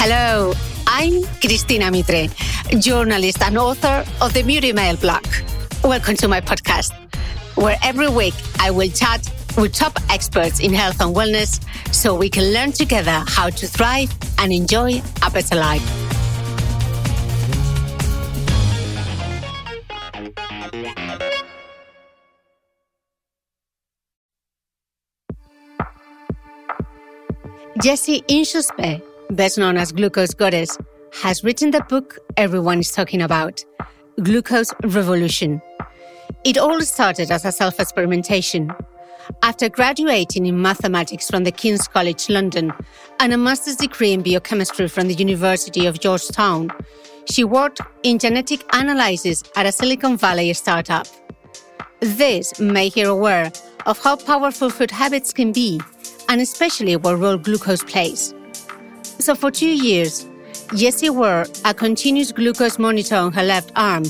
Hello, I'm Cristina Mitre, journalist and author of the Beauty Mail blog. Welcome to my podcast, where every week I will chat with top experts in health and wellness so we can learn together how to thrive and enjoy a better life. Jessie Inchauspé, best known as Glucose Goddess, has written the book everyone is talking about, Glucose Revolution. It all started as a self experimentation. After graduating in mathematics from the King's College London and a master's degree in biochemistry from the University of Georgetown, she worked in genetic analysis at a Silicon Valley startup. This made her aware of how powerful food habits can be, and especially what role glucose plays. So for two years, Jessie wore a continuous glucose monitor on her left arm,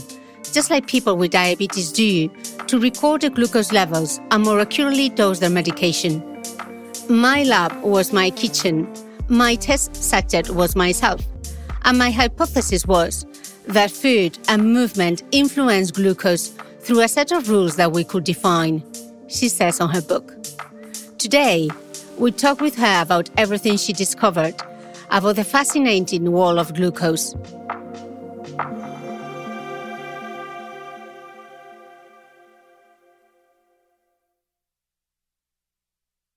just like people with diabetes do, to record the glucose levels and more accurately dose their medication. My lab was my kitchen, my test subject was myself, and my hypothesis was that food and movement influence glucose through a set of rules that we could define, she says on her book. Today, we talk with her about everything she discovered about the fascinating wall of glucose.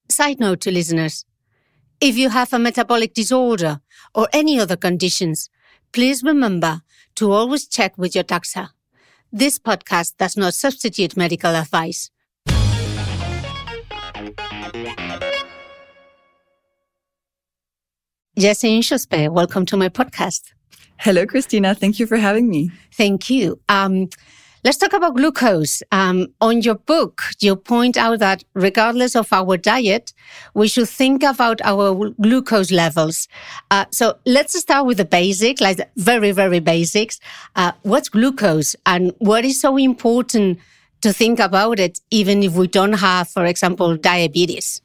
Side note to listeners if you have a metabolic disorder or any other conditions, please remember to always check with your doctor. This podcast does not substitute medical advice. Jessie Inchauspé, welcome to my podcast. Hello, Cristina. Thank you for having me. Thank you. Um, let's talk about glucose. Um, on your book, you point out that regardless of our diet, we should think about our glucose levels. Uh, so let's start with the basic, like the very, very basics. Uh, what's glucose and what is so important to think about it, even if we don't have, for example, diabetes?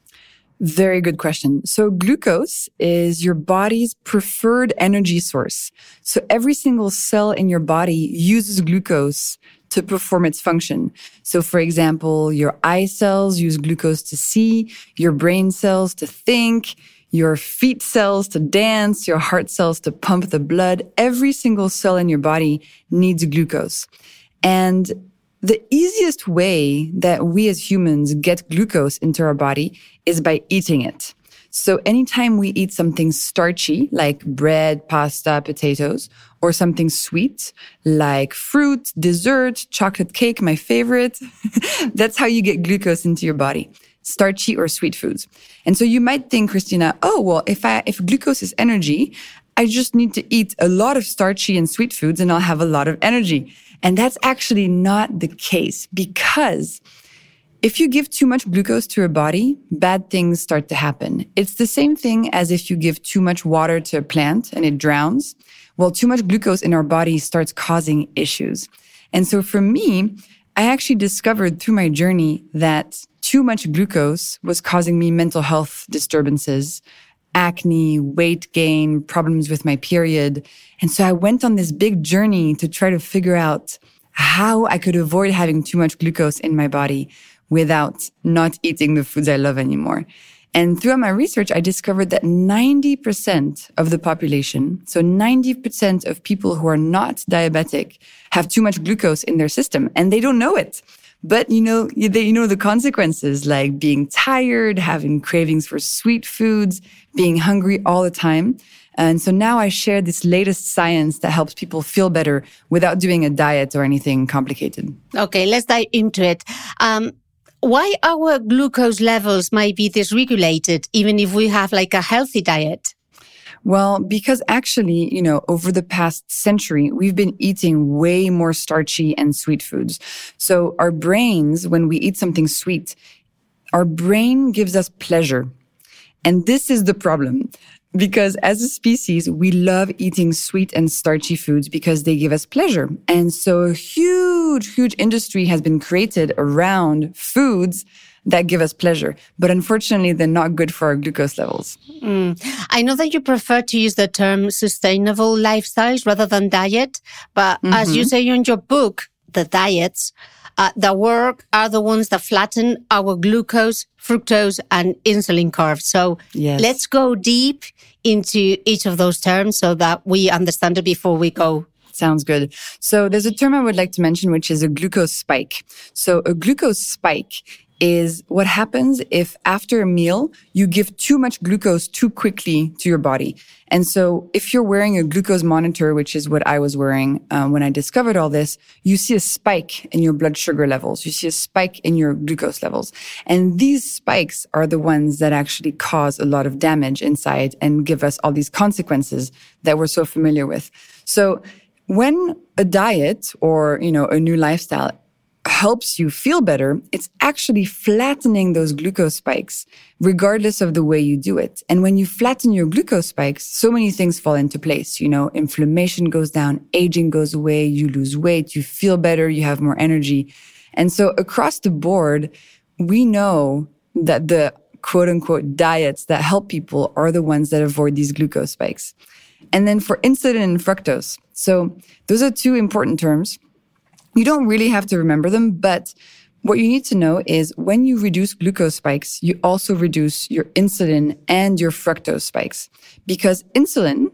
Very good question. So glucose is your body's preferred energy source. So every single cell in your body uses glucose to perform its function. So for example, your eye cells use glucose to see, your brain cells to think, your feet cells to dance, your heart cells to pump the blood. Every single cell in your body needs glucose. And the easiest way that we as humans get glucose into our body is by eating it. So anytime we eat something starchy, like bread, pasta, potatoes, or something sweet, like fruit, dessert, chocolate cake, my favorite, that's how you get glucose into your body starchy or sweet foods. And so you might think, Cristina, oh, well, if I, if glucose is energy, I just need to eat a lot of starchy and sweet foods and I'll have a lot of energy. And that's actually not the case because if you give too much glucose to your body, bad things start to happen. It's the same thing as if you give too much water to a plant and it drowns. Well, too much glucose in our body starts causing issues. And so for me, I actually discovered through my journey that too much glucose was causing me mental health disturbances, acne, weight gain, problems with my period. And so I went on this big journey to try to figure out how I could avoid having too much glucose in my body without not eating the foods I love anymore. And throughout my research, I discovered that 90% of the population, so 90% of people who are not diabetic have too much glucose in their system and they don't know it. But you know, they, you know the consequences like being tired, having cravings for sweet foods, being hungry all the time. And so now I share this latest science that helps people feel better without doing a diet or anything complicated. Okay, let's dive into it. Um, why our glucose levels might be dysregulated, even if we have like a healthy diet? Well, because actually, you know, over the past century, we've been eating way more starchy and sweet foods. So our brains, when we eat something sweet, our brain gives us pleasure. And this is the problem because as a species, we love eating sweet and starchy foods because they give us pleasure. And so a huge, huge industry has been created around foods that give us pleasure. But unfortunately, they're not good for our glucose levels. Mm. I know that you prefer to use the term sustainable lifestyles rather than diet. But mm-hmm. as you mm-hmm. say in your book, the diets uh, that work are the ones that flatten our glucose, fructose, and insulin curves. So yes. let's go deep into each of those terms so that we understand it before we go Sounds good. So there's a term I would like to mention, which is a glucose spike. So a glucose spike is what happens if after a meal you give too much glucose too quickly to your body. And so if you're wearing a glucose monitor, which is what I was wearing um, when I discovered all this, you see a spike in your blood sugar levels. You see a spike in your glucose levels. And these spikes are the ones that actually cause a lot of damage inside and give us all these consequences that we're so familiar with. So when a diet or, you know, a new lifestyle helps you feel better, it's actually flattening those glucose spikes, regardless of the way you do it. And when you flatten your glucose spikes, so many things fall into place. You know, inflammation goes down, aging goes away, you lose weight, you feel better, you have more energy. And so across the board, we know that the quote unquote diets that help people are the ones that avoid these glucose spikes. And then for insulin and fructose. So those are two important terms. You don't really have to remember them, but what you need to know is when you reduce glucose spikes, you also reduce your insulin and your fructose spikes because insulin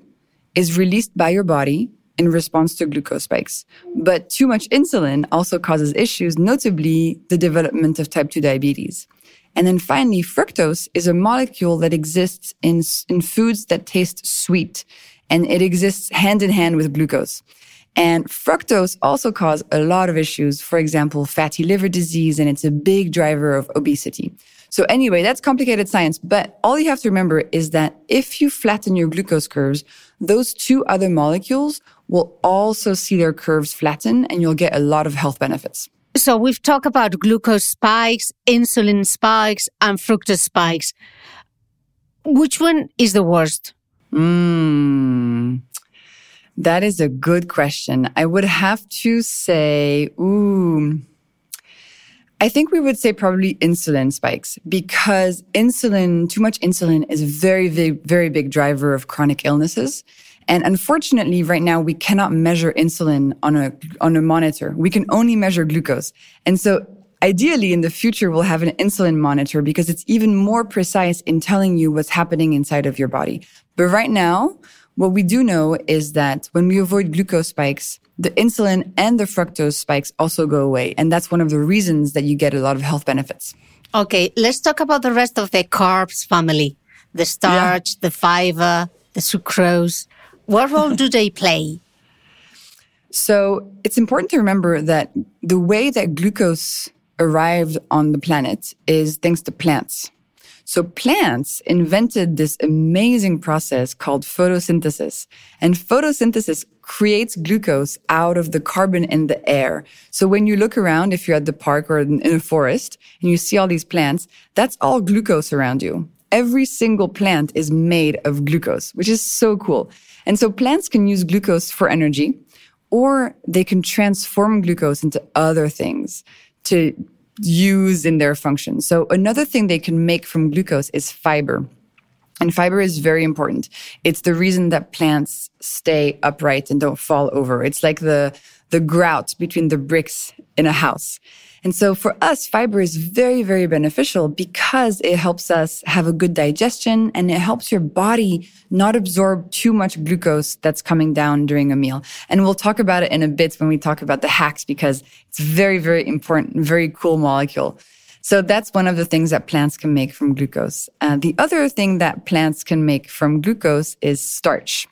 is released by your body in response to glucose spikes. But too much insulin also causes issues, notably the development of type 2 diabetes. And then finally, fructose is a molecule that exists in, in foods that taste sweet and it exists hand in hand with glucose. And fructose also causes a lot of issues, for example, fatty liver disease, and it's a big driver of obesity. So anyway, that's complicated science, but all you have to remember is that if you flatten your glucose curves, those two other molecules will also see their curves flatten and you'll get a lot of health benefits. So we've talked about glucose spikes, insulin spikes, and fructose spikes. Which one is the worst? Hmm. That is a good question. I would have to say, ooh, I think we would say probably insulin spikes because insulin, too much insulin is a very, very, very big driver of chronic illnesses. And unfortunately, right now, we cannot measure insulin on a, on a monitor. We can only measure glucose. And so ideally in the future, we'll have an insulin monitor because it's even more precise in telling you what's happening inside of your body. But right now, what we do know is that when we avoid glucose spikes, the insulin and the fructose spikes also go away. And that's one of the reasons that you get a lot of health benefits. Okay, let's talk about the rest of the carbs family. the starch, yeah. the fiber, the sucrose. What role do they play? So it's important to remember that the way that glucose arrived on the planet is thanks to plants. So plants invented this amazing process called photosynthesis. And photosynthesis creates glucose out of the carbon in the air. So when you look around, if you're at the park or in a forest and you see all these plants, that's all glucose around you. Every single plant is made of glucose, which is so cool. And so plants can use glucose for energy or they can transform glucose into other things to use in their function. So another thing they can make from glucose is fiber. And fiber is very important. It's the reason that plants stay upright and don't fall over. It's like the, the grout between the bricks in a house. And so for us, fiber is very, very beneficial because it helps us have a good digestion and it helps your body not absorb too much glucose that's coming down during a meal. And we'll talk about it in a bit when we talk about the hacks because it's very, very important, very cool molecule. So that's one of the things that plants can make from glucose. Uh, the other thing that plants can make from glucose is starch.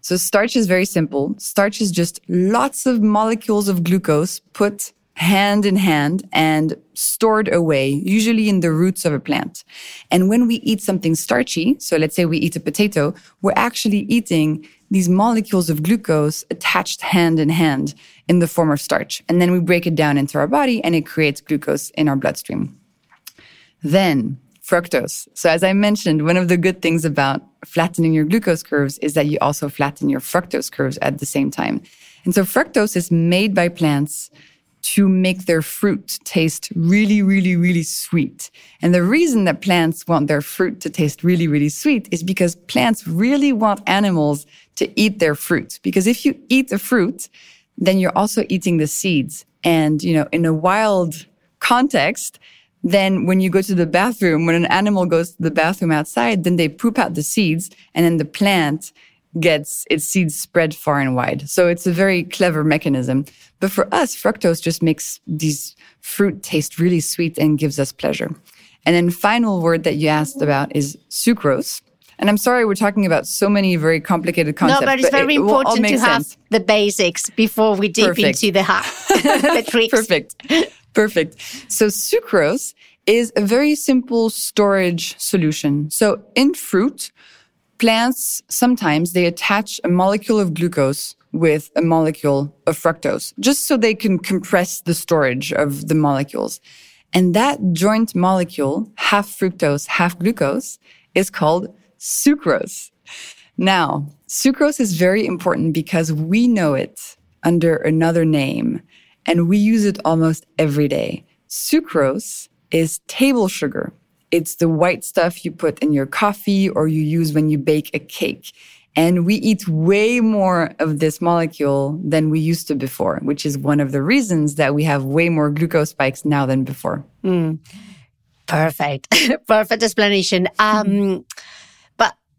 So starch is very simple. Starch is just lots of molecules of glucose put hand in hand and stored away, usually in the roots of a plant. And when we eat something starchy, so let's say we eat a potato, we're actually eating these molecules of glucose attached hand in hand in the form of starch. And then we break it down into our body and it creates glucose in our bloodstream. Then fructose. So as I mentioned, one of the good things about flattening your glucose curves is that you also flatten your fructose curves at the same time. And so fructose is made by plants to make their fruit taste really, really, really sweet. And the reason that plants want their fruit to taste really, really sweet is because plants really want animals to eat their fruit. Because if you eat the fruit, then you're also eating the seeds. And, you know, in a wild context, then when you go to the bathroom, when an animal goes to the bathroom outside, then they poop out the seeds and then the plant gets its seeds spread far and wide. So it's a very clever mechanism. But for us, fructose just makes these fruit taste really sweet and gives us pleasure. And then final word that you asked about is sucrose. And I'm sorry we're talking about so many very complicated concepts. No, but it's but very it important to sense. have the basics before we deep Perfect. into the, ha- the tricks. Perfect. Perfect. So sucrose is a very simple storage solution. So in fruit, plants sometimes they attach a molecule of glucose with a molecule of fructose just so they can compress the storage of the molecules. And that joint molecule, half fructose, half glucose, is called sucrose. Now, sucrose is very important because we know it under another name and we use it almost every day. Sucrose is table sugar. It's the white stuff you put in your coffee or you use when you bake a cake. And we eat way more of this molecule than we used to before, which is one of the reasons that we have way more glucose spikes now than before. Mm. Perfect. Perfect explanation. Um,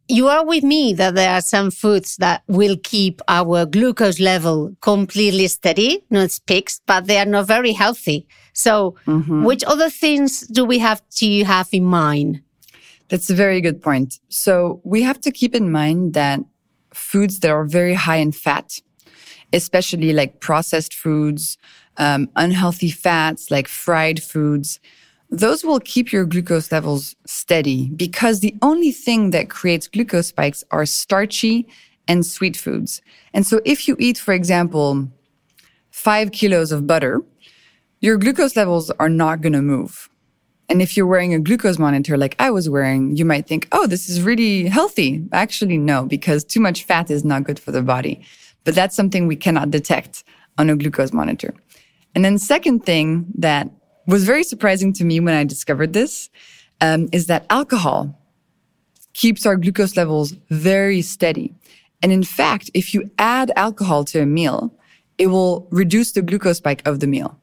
you are with me that there are some foods that will keep our glucose level completely steady, not peaks, but they are not very healthy. So mm-hmm. which other things do we have to have in mind? That's a very good point. So we have to keep in mind that foods that are very high in fat, especially like processed foods, um, unhealthy fats like fried foods, those will keep your glucose levels steady because the only thing that creates glucose spikes are starchy and sweet foods. And so if you eat, for example, five kilos of butter, your glucose levels are not going to move. And if you're wearing a glucose monitor like I was wearing, you might think, oh, this is really healthy. Actually, no, because too much fat is not good for the body. But that's something we cannot detect on a glucose monitor. And then second thing that was very surprising to me when I discovered this um, is that alcohol keeps our glucose levels very steady. And in fact, if you add alcohol to a meal, it will reduce the glucose spike of the meal.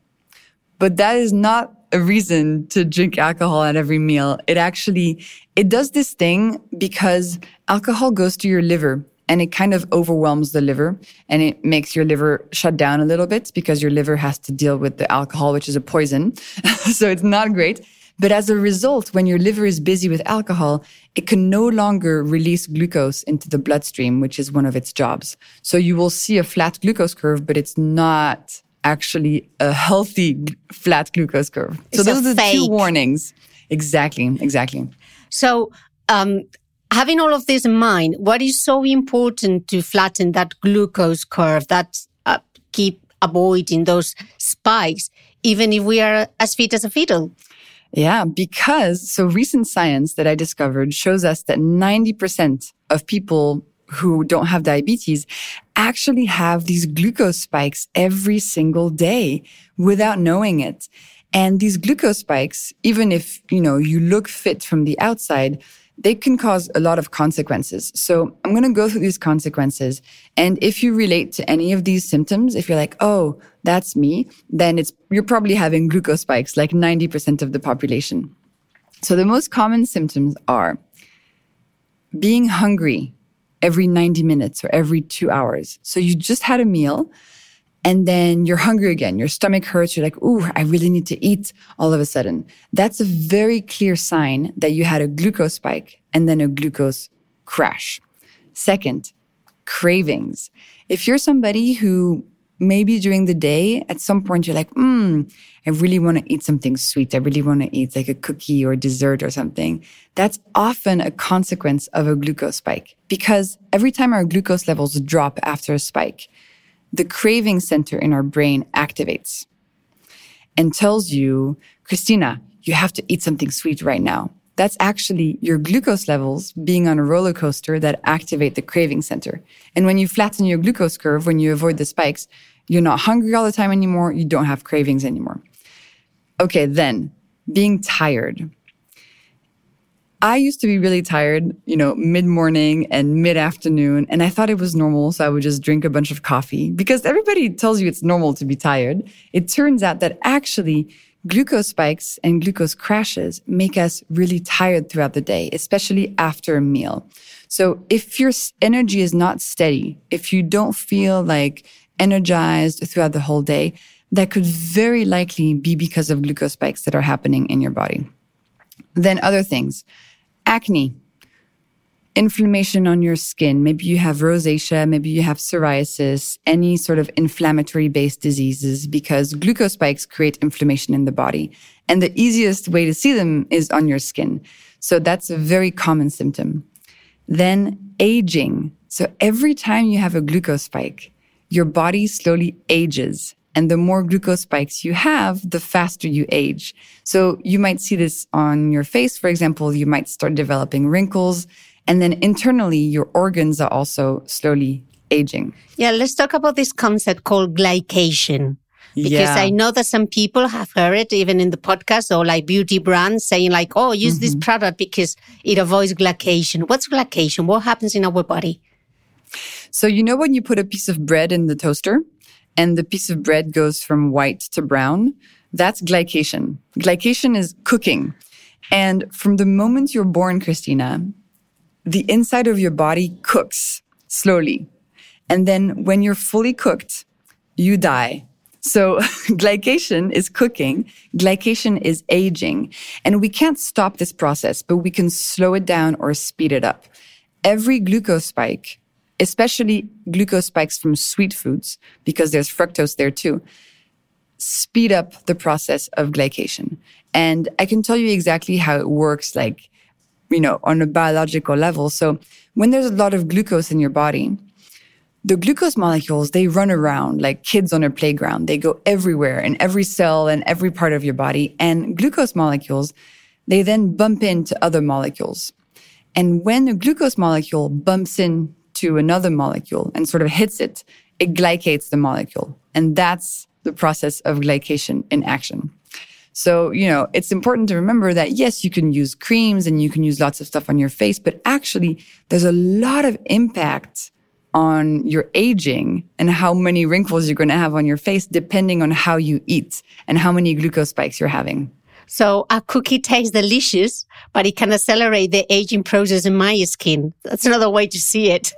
But that is not a reason to drink alcohol at every meal. It actually, it does this thing because alcohol goes to your liver and it kind of overwhelms the liver and it makes your liver shut down a little bit because your liver has to deal with the alcohol, which is a poison. so it's not great. But as a result, when your liver is busy with alcohol, it can no longer release glucose into the bloodstream, which is one of its jobs. So you will see a flat glucose curve, but it's not actually a healthy flat glucose curve. It's so those are the two warnings. Exactly, exactly. So, um, having all of this in mind, what is so important to flatten that glucose curve that uh, keep avoiding those spikes, even if we are as fit as a fiddle? Yeah, because so recent science that I discovered shows us that 90% of people who don't have diabetes actually have these glucose spikes every single day without knowing it. And these glucose spikes, even if, you know, you look fit from the outside, they can cause a lot of consequences. So I'm going to go through these consequences. And if you relate to any of these symptoms, if you're like, oh, that's me, then it's, you're probably having glucose spikes like 90% of the population. So the most common symptoms are being hungry every 90 minutes or every two hours. So you just had a meal and then you're hungry again. Your stomach hurts. You're like, ooh, I really need to eat all of a sudden. That's a very clear sign that you had a glucose spike and then a glucose crash. Second, cravings. If you're somebody who maybe during the day, at some point you're like, hmm, I really want to eat something sweet. I really want to eat like a cookie or dessert or something. That's often a consequence of a glucose spike because every time our glucose levels drop after a spike, the craving center in our brain activates and tells you, Cristina, you have to eat something sweet right now. That's actually your glucose levels being on a roller coaster that activate the craving center. And when you flatten your glucose curve, when you avoid the spikes, you're not hungry all the time anymore. You don't have cravings anymore. Okay, then being tired. I used to be really tired, you know, mid morning and mid afternoon, and I thought it was normal. So I would just drink a bunch of coffee because everybody tells you it's normal to be tired. It turns out that actually glucose spikes and glucose crashes make us really tired throughout the day, especially after a meal. So if your energy is not steady, if you don't feel like energized throughout the whole day, that could very likely be because of glucose spikes that are happening in your body. Then other things, acne, inflammation on your skin. Maybe you have rosacea, maybe you have psoriasis, any sort of inflammatory based diseases because glucose spikes create inflammation in the body. And the easiest way to see them is on your skin. So that's a very common symptom. Then aging. So every time you have a glucose spike, your body slowly ages. And the more glucose spikes you have, the faster you age. So you might see this on your face. For example, you might start developing wrinkles. And then internally, your organs are also slowly aging. Yeah, let's talk about this concept called glycation. Because Yeah. I know that some people have heard it even in the podcast or like beauty brands saying like, oh, use this mm-hmm. product because it avoids glycation. What's glycation? What happens in our body? So you know when you put a piece of bread in the toaster and the piece of bread goes from white to brown? That's glycation. Glycation is cooking. And from the moment you're born, Cristina, the inside of your body cooks slowly. And then when you're fully cooked, you die. So glycation is cooking. Glycation is aging. And we can't stop this process, but we can slow it down or speed it up. Every glucose spike, especially glucose spikes from sweet foods, because there's fructose there too, speed up the process of glycation. And I can tell you exactly how it works, like, you know, on a biological level. So when there's a lot of glucose in your body, the glucose molecules, they run around like kids on a playground. They go everywhere in every cell and every part of your body. And glucose molecules, they then bump into other molecules. And when a glucose molecule bumps into another molecule and sort of hits it, it glycates the molecule. And that's the process of glycation in action. So, you know, it's important to remember that yes, you can use creams and you can use lots of stuff on your face, but actually there's a lot of impact on your aging and how many wrinkles you're going to have on your face depending on how you eat and how many glucose spikes you're having. So a cookie tastes delicious, but it can accelerate the aging process in my skin. That's another way to see it.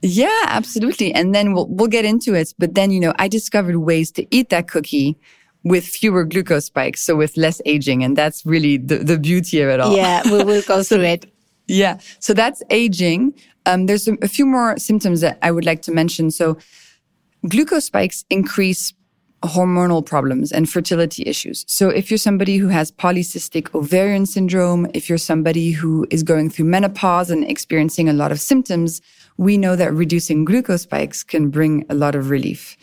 Yeah, absolutely. And then we'll, we'll get into it. But then, you know, I discovered ways to eat that cookie with fewer glucose spikes, so with less aging. And that's really the, the beauty of it all. Yeah, we will go through it. Yeah. So that's aging. Um, there's a, a few more symptoms that I would like to mention. So glucose spikes increase hormonal problems and fertility issues. So if you're somebody who has polycystic ovarian syndrome, if you're somebody who is going through menopause and experiencing a lot of symptoms, we know that reducing glucose spikes can bring a lot of relief.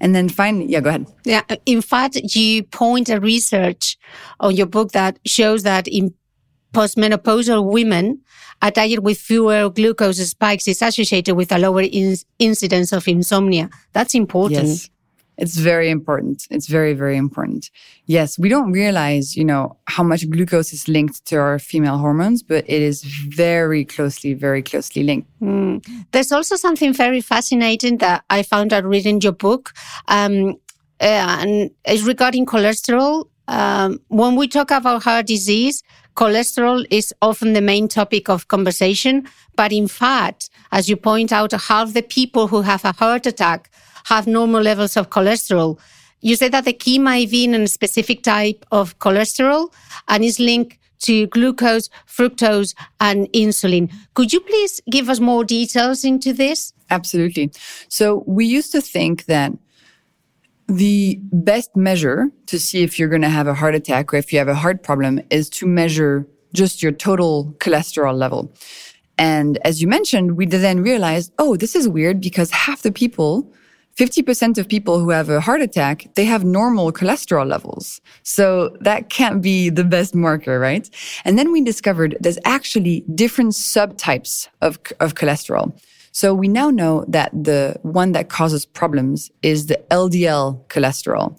And then finally, yeah, go ahead. Yeah. In fact, you point a research on your book that shows that in postmenopausal women, a diet with fewer glucose spikes is associated with a lower in- incidence of insomnia. That's important. Yes. It's very important. It's very, very important. Yes, we don't realize, you know, how much glucose is linked to our female hormones, but it is very closely, very closely linked. Mm. There's also something very fascinating that I found out reading your book, um, uh, and it's regarding cholesterol. Um, when we talk about heart disease, cholesterol is often the main topic of conversation. But in fact, as you point out, half the people who have a heart attack have normal levels of cholesterol. You said that the be in a specific type of cholesterol and is linked to glucose, fructose, and insulin. Could you please give us more details into this? Absolutely. So we used to think that the best measure to see if you're going to have a heart attack or if you have a heart problem is to measure just your total cholesterol level. And as you mentioned, we then realized, oh, this is weird because half the people 50% of people who have a heart attack, they have normal cholesterol levels. So that can't be the best marker, right? And then we discovered there's actually different subtypes of, of cholesterol. So we now know that the one that causes problems is the LDL cholesterol.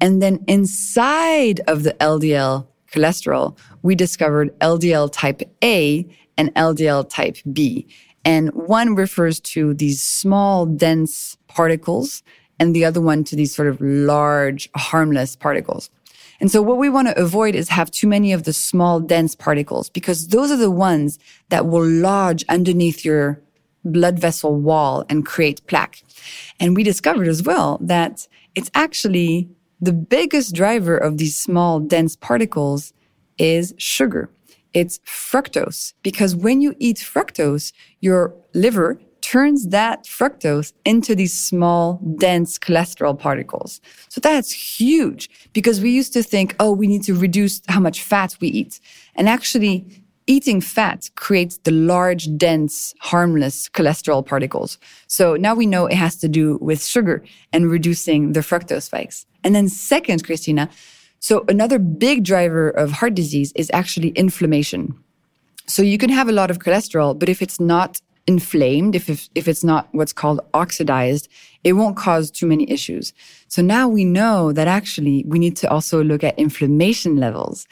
And then inside of the LDL cholesterol, we discovered LDL type A and LDL type B. And one refers to these small, dense particles, and the other one to these sort of large, harmless particles. And so what we want to avoid is have too many of the small, dense particles because those are the ones that will lodge underneath your blood vessel wall and create plaque. And we discovered as well that it's actually the biggest driver of these small, dense particles is sugar. It's fructose because when you eat fructose, your liver turns that fructose into these small, dense cholesterol particles. So that's huge because we used to think, oh, we need to reduce how much fat we eat. And actually, eating fat creates the large, dense, harmless cholesterol particles. So now we know it has to do with sugar and reducing the fructose spikes. And then second, Cristina, so another big driver of heart disease is actually inflammation. So you can have a lot of cholesterol, but if it's not inflamed, if, if, if it's not what's called oxidized, it won't cause too many issues. So now we know that actually we need to also look at inflammation levels.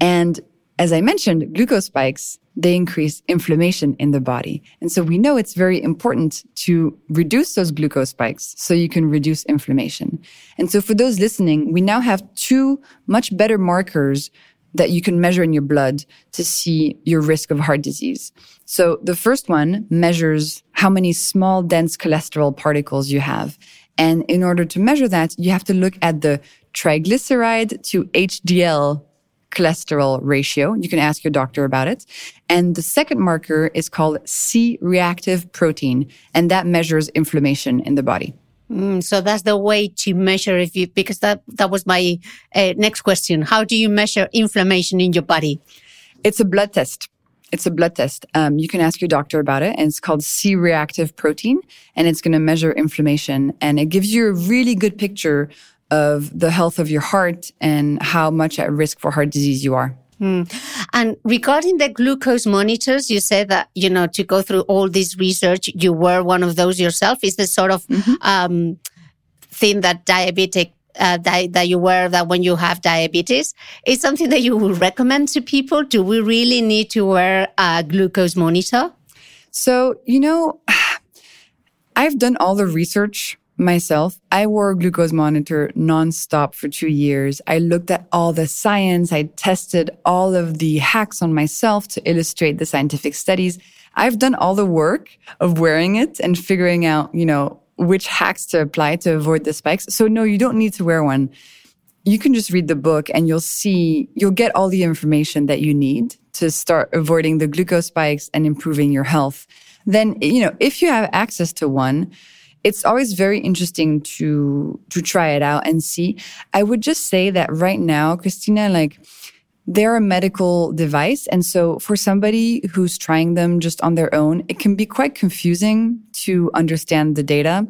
And as I mentioned, glucose spikes, they increase inflammation in the body. And so we know it's very important to reduce those glucose spikes so you can reduce inflammation. And so for those listening, we now have two much better markers that you can measure in your blood to see your risk of heart disease. So the first one measures how many small dense cholesterol particles you have. And in order to measure that, you have to look at the triglyceride to HDL cholesterol ratio. You can ask your doctor about it. And the second marker is called C reactive protein, and that measures inflammation in the body. Mm, so that's the way to measure if you, because that, that was my uh, next question. How do you measure inflammation in your body? It's a blood test. It's a blood test. Um, you can ask your doctor about it, and it's called C reactive protein, and it's going to measure inflammation, and it gives you a really good picture of the health of your heart and how much at risk for heart disease you are. Mm. And regarding the glucose monitors, you said that, you know, to go through all this research, you were one of those yourself. Is the sort of mm-hmm. um, thing that diabetic uh, that, that you wear that when you have diabetes is something that you would recommend to people? Do we really need to wear a glucose monitor? So, you know, I've done all the research myself. I wore a glucose monitor nonstop for two years. I looked at all the science. I tested all of the hacks on myself to illustrate the scientific studies. I've done all the work of wearing it and figuring out, you know, which hacks to apply to avoid the spikes. So no, you don't need to wear one. you can just read the book and you'll see, you'll get all the information that you need to start avoiding the glucose spikes and improving your health. Then, you know, if you have access to one, it's always very interesting to to try it out and see. I would just say that right now, Cristina, like they're a medical device. And so for somebody who's trying them just on their own, it can be quite confusing to understand the data.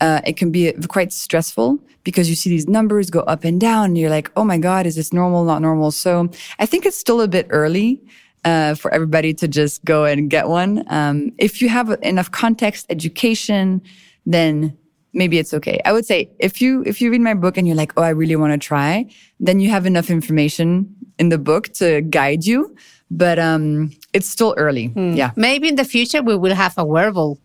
Uh, it can be quite stressful because you see these numbers go up and down and you're like, oh my God, is this normal, not normal? So I think it's still a bit early. Uh, for everybody to just go and get one. Um, if you have enough context, education, then maybe it's okay. I would say if you if you read my book and you're like, oh, I really want to try, then you have enough information in the book to guide you. But um, it's still early. Mm. Yeah. Maybe in the future we will have a wearable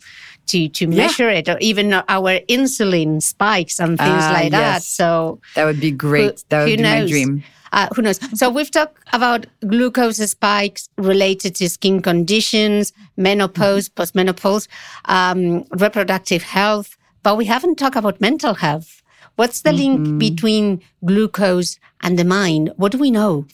to to measure yeah. it, or even our insulin spikes and things uh, like yes. that. So that would be great. Who, that would be knows? my dream. Uh, who knows? So we've talked about glucose spikes related to skin conditions, menopause, mm-hmm. postmenopause, um, reproductive health, but we haven't talked about mental health. What's the mm-hmm. link between glucose and the mind? What do we know?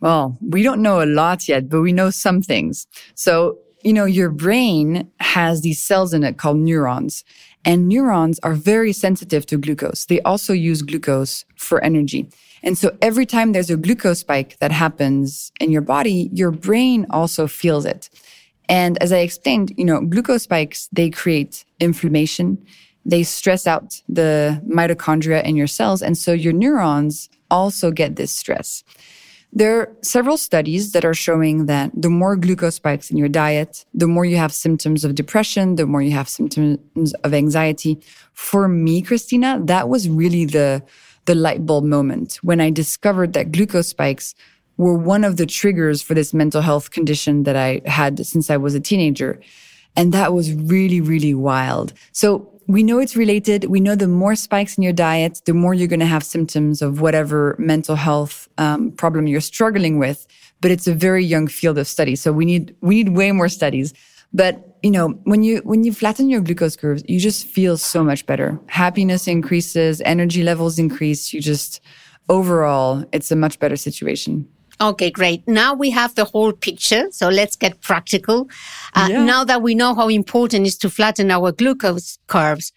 Well, we don't know a lot yet, but we know some things. So, you know, your brain has these cells in it called neurons, and neurons are very sensitive to glucose. They also use glucose for energy. And so every time there's a glucose spike that happens in your body, your brain also feels it. And as I explained, you know, glucose spikes, they create inflammation they stress out the mitochondria in your cells. And so your neurons also get this stress. There are several studies that are showing that the more glucose spikes in your diet, the more you have symptoms of depression, the more you have symptoms of anxiety. For me, Cristina, that was really the, the light bulb moment when I discovered that glucose spikes were one of the triggers for this mental health condition that I had since I was a teenager. And that was really, really wild. So we know it's related. We know the more spikes in your diet, the more you're going to have symptoms of whatever mental health um, problem you're struggling with. But it's a very young field of study, so we need we need way more studies. But you know, when you when you flatten your glucose curves, you just feel so much better. Happiness increases, energy levels increase. You just overall, it's a much better situation. Okay, great. Now we have the whole picture. So let's get practical. Uh, yeah. Now that we know how important it is to flatten our glucose curves,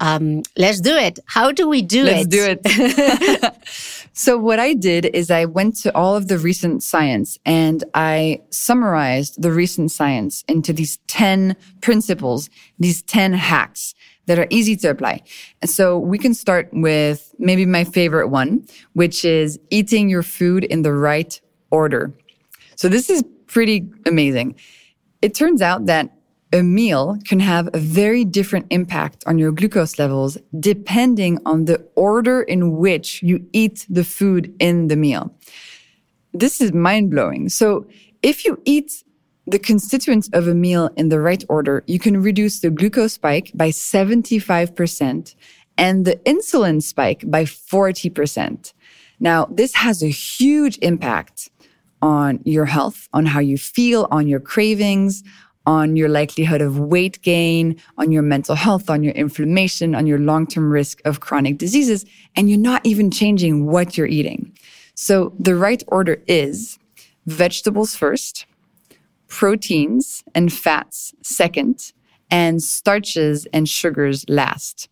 um, let's do it. How do we do let's it? Let's do it. so what I did is I went to all of the recent science and I summarized the recent science into these 10 principles, these 10 hacks that are easy to apply. And so we can start with maybe my favorite one, which is eating your food in the right order. So this is pretty amazing. It turns out that a meal can have a very different impact on your glucose levels depending on the order in which you eat the food in the meal. This is mind blowing. So if you eat the constituents of a meal in the right order, you can reduce the glucose spike by 75% and the insulin spike by 40%. Now, this has a huge impact on your health, on how you feel, on your cravings, on your likelihood of weight gain, on your mental health, on your inflammation, on your long-term risk of chronic diseases. And you're not even changing what you're eating. So the right order is vegetables first, proteins and fats second, and starches and sugars last.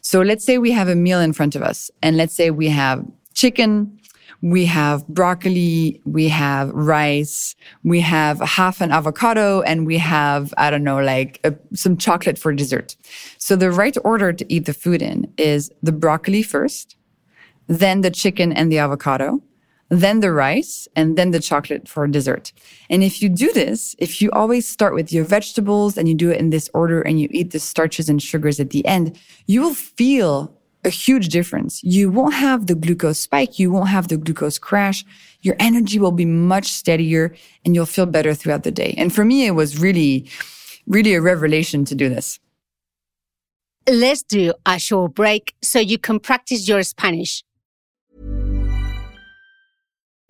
So let's say we have a meal in front of us, and let's say we have chicken, we have broccoli, we have rice, we have half an avocado, and we have, I don't know, like a, some chocolate for dessert. So the right order to eat the food in is the broccoli first, then the chicken and the avocado, then the rice, and then the chocolate for dessert. And if you do this, if you always start with your vegetables and you do it in this order and you eat the starches and sugars at the end, you will feel a huge difference. You won't have the glucose spike. You won't have the glucose crash. Your energy will be much steadier and you'll feel better throughout the day. And for me, it was really, really a revelation to do this. Let's do a short break so you can practice your Spanish.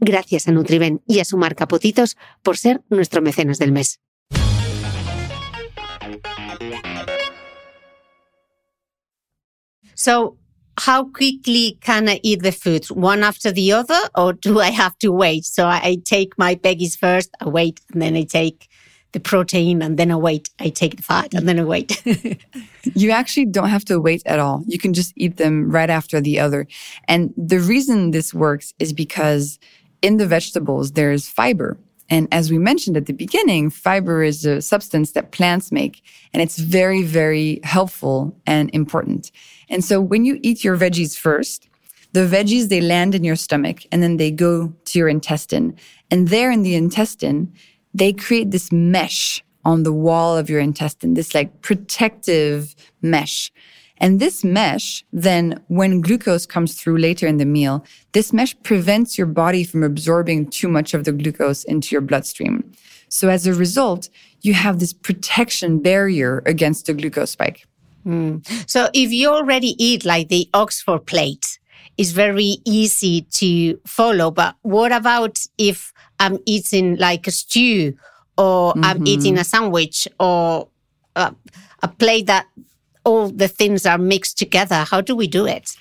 Gracias a Nutriben y a su marca Potitos por ser nuestro mecenas del mes. So, how quickly can I eat the food? One after the other, or do I have to wait? So I take my veggies first, I wait, and then I take the protein, and then I wait. I take the fat, and then I wait. You actually don't have to wait at all. You can just eat them right after the other. And the reason this works is because in the vegetables, there's fiber. And as we mentioned at the beginning, fiber is a substance that plants make, and it's very, very helpful and important. And so when you eat your veggies first, the veggies, they land in your stomach and then they go to your intestine. And there in the intestine, they create this mesh on the wall of your intestine, this like protective mesh. And this mesh, then when glucose comes through later in the meal, this mesh prevents your body from absorbing too much of the glucose into your bloodstream. So as a result, you have this protection barrier against the glucose spike. Hmm. So if you already eat like the Oxford plate, it's very easy to follow. But what about if I'm eating like a stew or I'm mm-hmm. eating a sandwich or a, a plate that all the things are mixed together? How do we do it?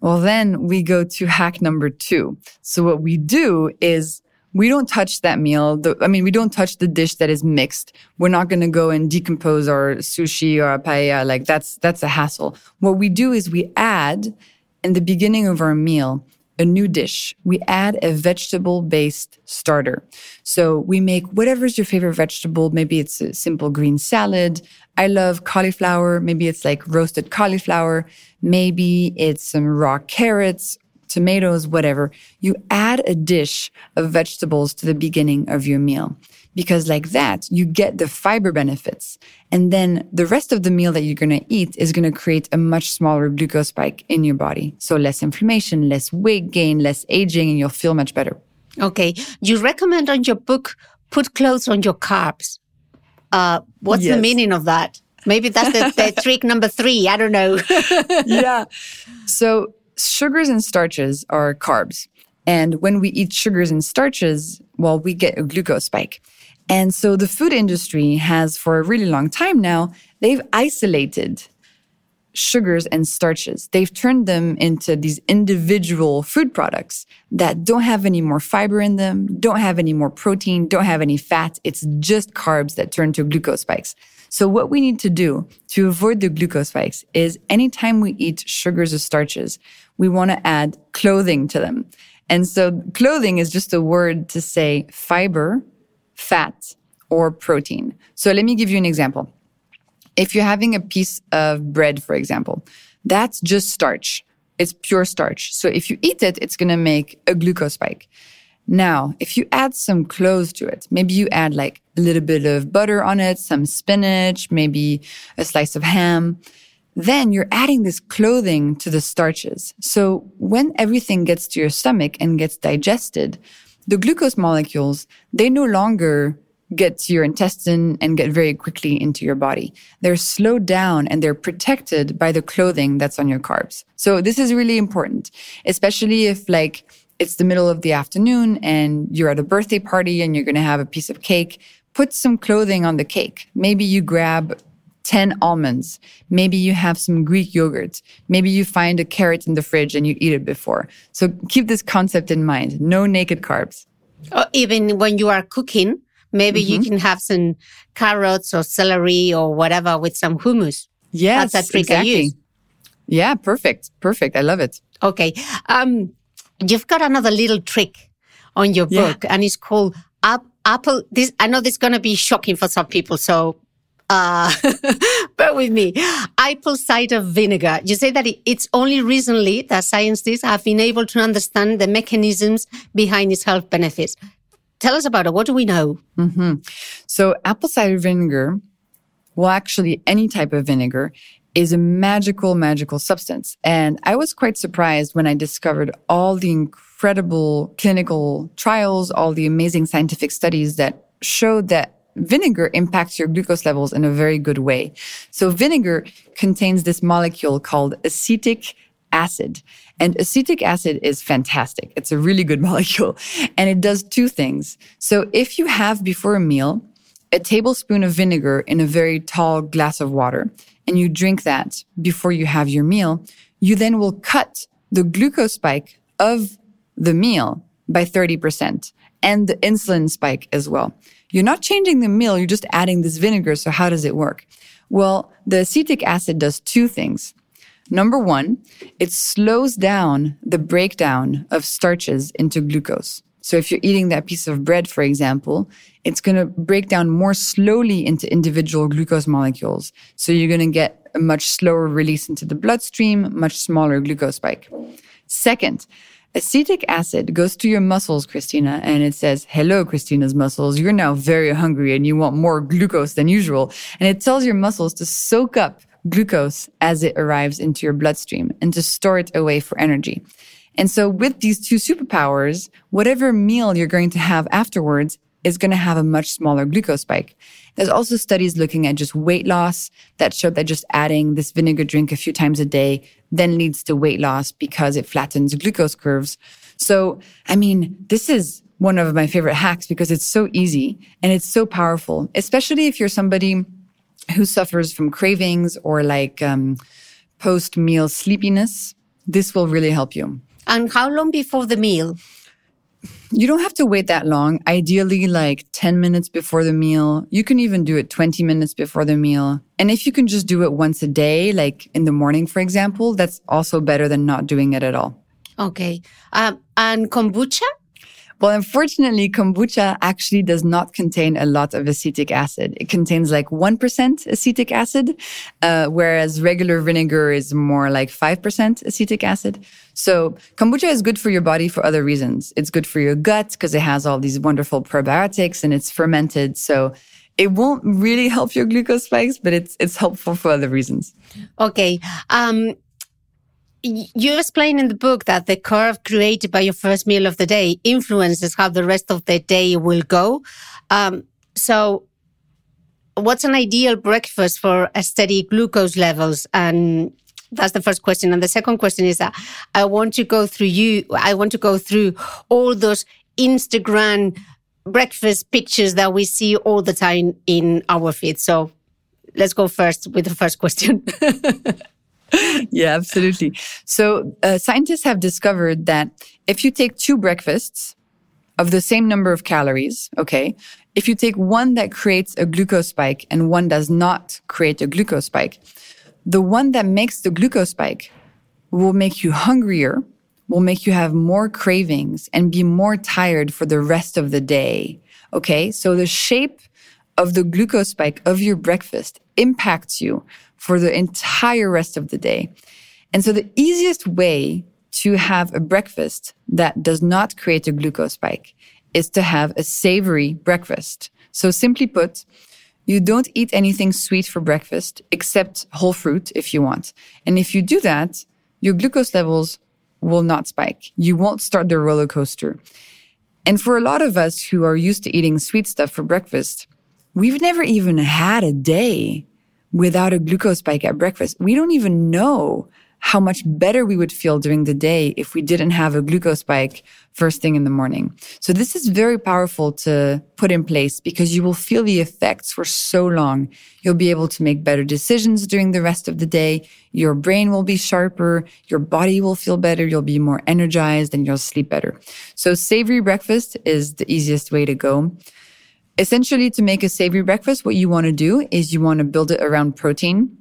Well, then we go to hack number two. So what we do is we don't touch that meal. The, I mean, we don't touch the dish that is mixed. We're not going to go and decompose our sushi or our paella. Like that's, that's a hassle. What we do is we add in the beginning of our meal, a new dish. We add a vegetable based starter. So we make whatever's your favorite vegetable. Maybe it's a simple green salad. I love cauliflower. Maybe it's like roasted cauliflower. Maybe it's some raw carrots, tomatoes, whatever. You add a dish of vegetables to the beginning of your meal because like that, you get the fiber benefits. And then the rest of the meal that you're going to eat is going to create a much smaller glucose spike in your body. So less inflammation, less weight gain, less aging, and you'll feel much better. Okay. You recommend on your book, put clothes on your carbs. Uh, what's the meaning of that? Maybe that's the, the trick number three. I don't know. yeah. So sugars and starches are carbs. And when we eat sugars and starches, well, we get a glucose spike. And so the food industry has, for a really long time now, they've isolated sugars and starches. They've turned them into these individual food products that don't have any more fiber in them, don't have any more protein, don't have any fat. It's just carbs that turn to glucose spikes. So what we need to do to avoid the glucose spikes is anytime we eat sugars or starches, we want to add clothing to them. And so clothing is just a word to say fiber, fat, or protein. So let me give you an example. If you're having a piece of bread, for example, that's just starch. It's pure starch. So if you eat it, it's going to make a glucose spike. Now, if you add some clothes to it, maybe you add like a little bit of butter on it, some spinach, maybe a slice of ham, then you're adding this clothing to the starches. So when everything gets to your stomach and gets digested, the glucose molecules, they no longer get to your intestine and get very quickly into your body. They're slowed down and they're protected by the clothing that's on your carbs. So this is really important, especially if like it's the middle of the afternoon and you're at a birthday party and you're going to have a piece of cake. Put some clothing on the cake. Maybe you grab 10 almonds. Maybe you have some Greek yogurt. Maybe you find a carrot in the fridge and you eat it before. So keep this concept in mind. No naked carbs. Or even when you are cooking, Maybe mm-hmm. you can have some carrots or celery or whatever with some hummus. Yes, That's a trick exactly. I use. Yeah, perfect. Perfect. I love it. Okay. Um, you've got another little trick on your book yeah. and it's called apple. This, I know this is going to be shocking for some people. So, uh, bear with me. Apple cider vinegar. You say that it's only recently that scientists have been able to understand the mechanisms behind its health benefits. Tell us about it. What do we know? Mm-hmm. So, apple cider vinegar, well, actually, any type of vinegar is a magical, magical substance. And I was quite surprised when I discovered all the incredible clinical trials, all the amazing scientific studies that showed that vinegar impacts your glucose levels in a very good way. So vinegar contains this molecule called acetic acid. And acetic acid is fantastic. It's a really good molecule and it does two things. So if you have before a meal a tablespoon of vinegar in a very tall glass of water and you drink that before you have your meal, you then will cut the glucose spike of the meal by 30% and the insulin spike as well. You're not changing the meal, you're just adding this vinegar. So how does it work? Well, the acetic acid does two things. Number one, it slows down the breakdown of starches into glucose. So if you're eating that piece of bread, for example, it's going to break down more slowly into individual glucose molecules. So you're going to get a much slower release into the bloodstream, much smaller glucose spike. Second, acetic acid goes to your muscles, Cristina, and it says, hello, Cristina's muscles. You're now very hungry and you want more glucose than usual. And it tells your muscles to soak up glucose as it arrives into your bloodstream and to store it away for energy. And so with these two superpowers, whatever meal you're going to have afterwards is going to have a much smaller glucose spike. There's also studies looking at just weight loss that showed that just adding this vinegar drink a few times a day then leads to weight loss because it flattens glucose curves. So, I mean, this is one of my favorite hacks because it's so easy and it's so powerful, especially if you're somebody who suffers from cravings or like um, post meal sleepiness, this will really help you. And how long before the meal? You don't have to wait that long. Ideally, like 10 minutes before the meal. You can even do it 20 minutes before the meal. And if you can just do it once a day, like in the morning, for example, that's also better than not doing it at all. Okay. Um, and kombucha? Well, unfortunately, kombucha actually does not contain a lot of acetic acid. It contains like 1% acetic acid, uh, whereas regular vinegar is more like 5% acetic acid. So kombucha is good for your body for other reasons. It's good for your gut because it has all these wonderful probiotics and it's fermented. So it won't really help your glucose spikes, but it's it's helpful for other reasons. Okay. Um, you explain in the book that the curve created by your first meal of the day influences how the rest of the day will go. Um, so, what's an ideal breakfast for a steady glucose levels? And that's the first question. And the second question is that I want to go through you. I want to go through all those Instagram breakfast pictures that we see all the time in our feed. So, let's go first with the first question. yeah, absolutely. So uh, scientists have discovered that if you take two breakfasts of the same number of calories, okay, if you take one that creates a glucose spike and one does not create a glucose spike, the one that makes the glucose spike will make you hungrier, will make you have more cravings and be more tired for the rest of the day. Okay. So the shape of the glucose spike of your breakfast impacts you for the entire rest of the day. And so the easiest way to have a breakfast that does not create a glucose spike is to have a savory breakfast. So simply put, you don't eat anything sweet for breakfast except whole fruit if you want. And if you do that, your glucose levels will not spike. You won't start the roller coaster. And for a lot of us who are used to eating sweet stuff for breakfast, we've never even had a day without a glucose spike at breakfast. We don't even know how much better we would feel during the day if we didn't have a glucose spike first thing in the morning. So this is very powerful to put in place because you will feel the effects for so long. You'll be able to make better decisions during the rest of the day. Your brain will be sharper. Your body will feel better. You'll be more energized and you'll sleep better. So savory breakfast is the easiest way to go. Essentially, to make a savory breakfast, what you want to do is you want to build it around protein.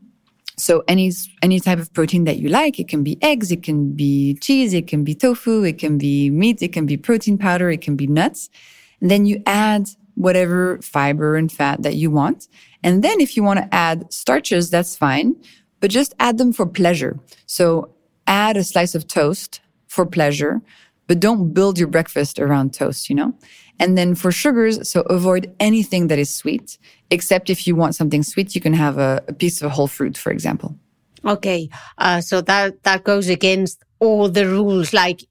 So any any type of protein that you like, it can be eggs, it can be cheese, it can be tofu, it can be meat, it can be protein powder, it can be nuts. And then you add whatever fiber and fat that you want. And then if you want to add starches, that's fine, but just add them for pleasure. So add a slice of toast for pleasure, but don't build your breakfast around toast, you know? And then for sugars, so avoid anything that is sweet, except if you want something sweet, you can have a, a piece of whole fruit, for example. Okay. Uh, so that, that goes against all the rules, like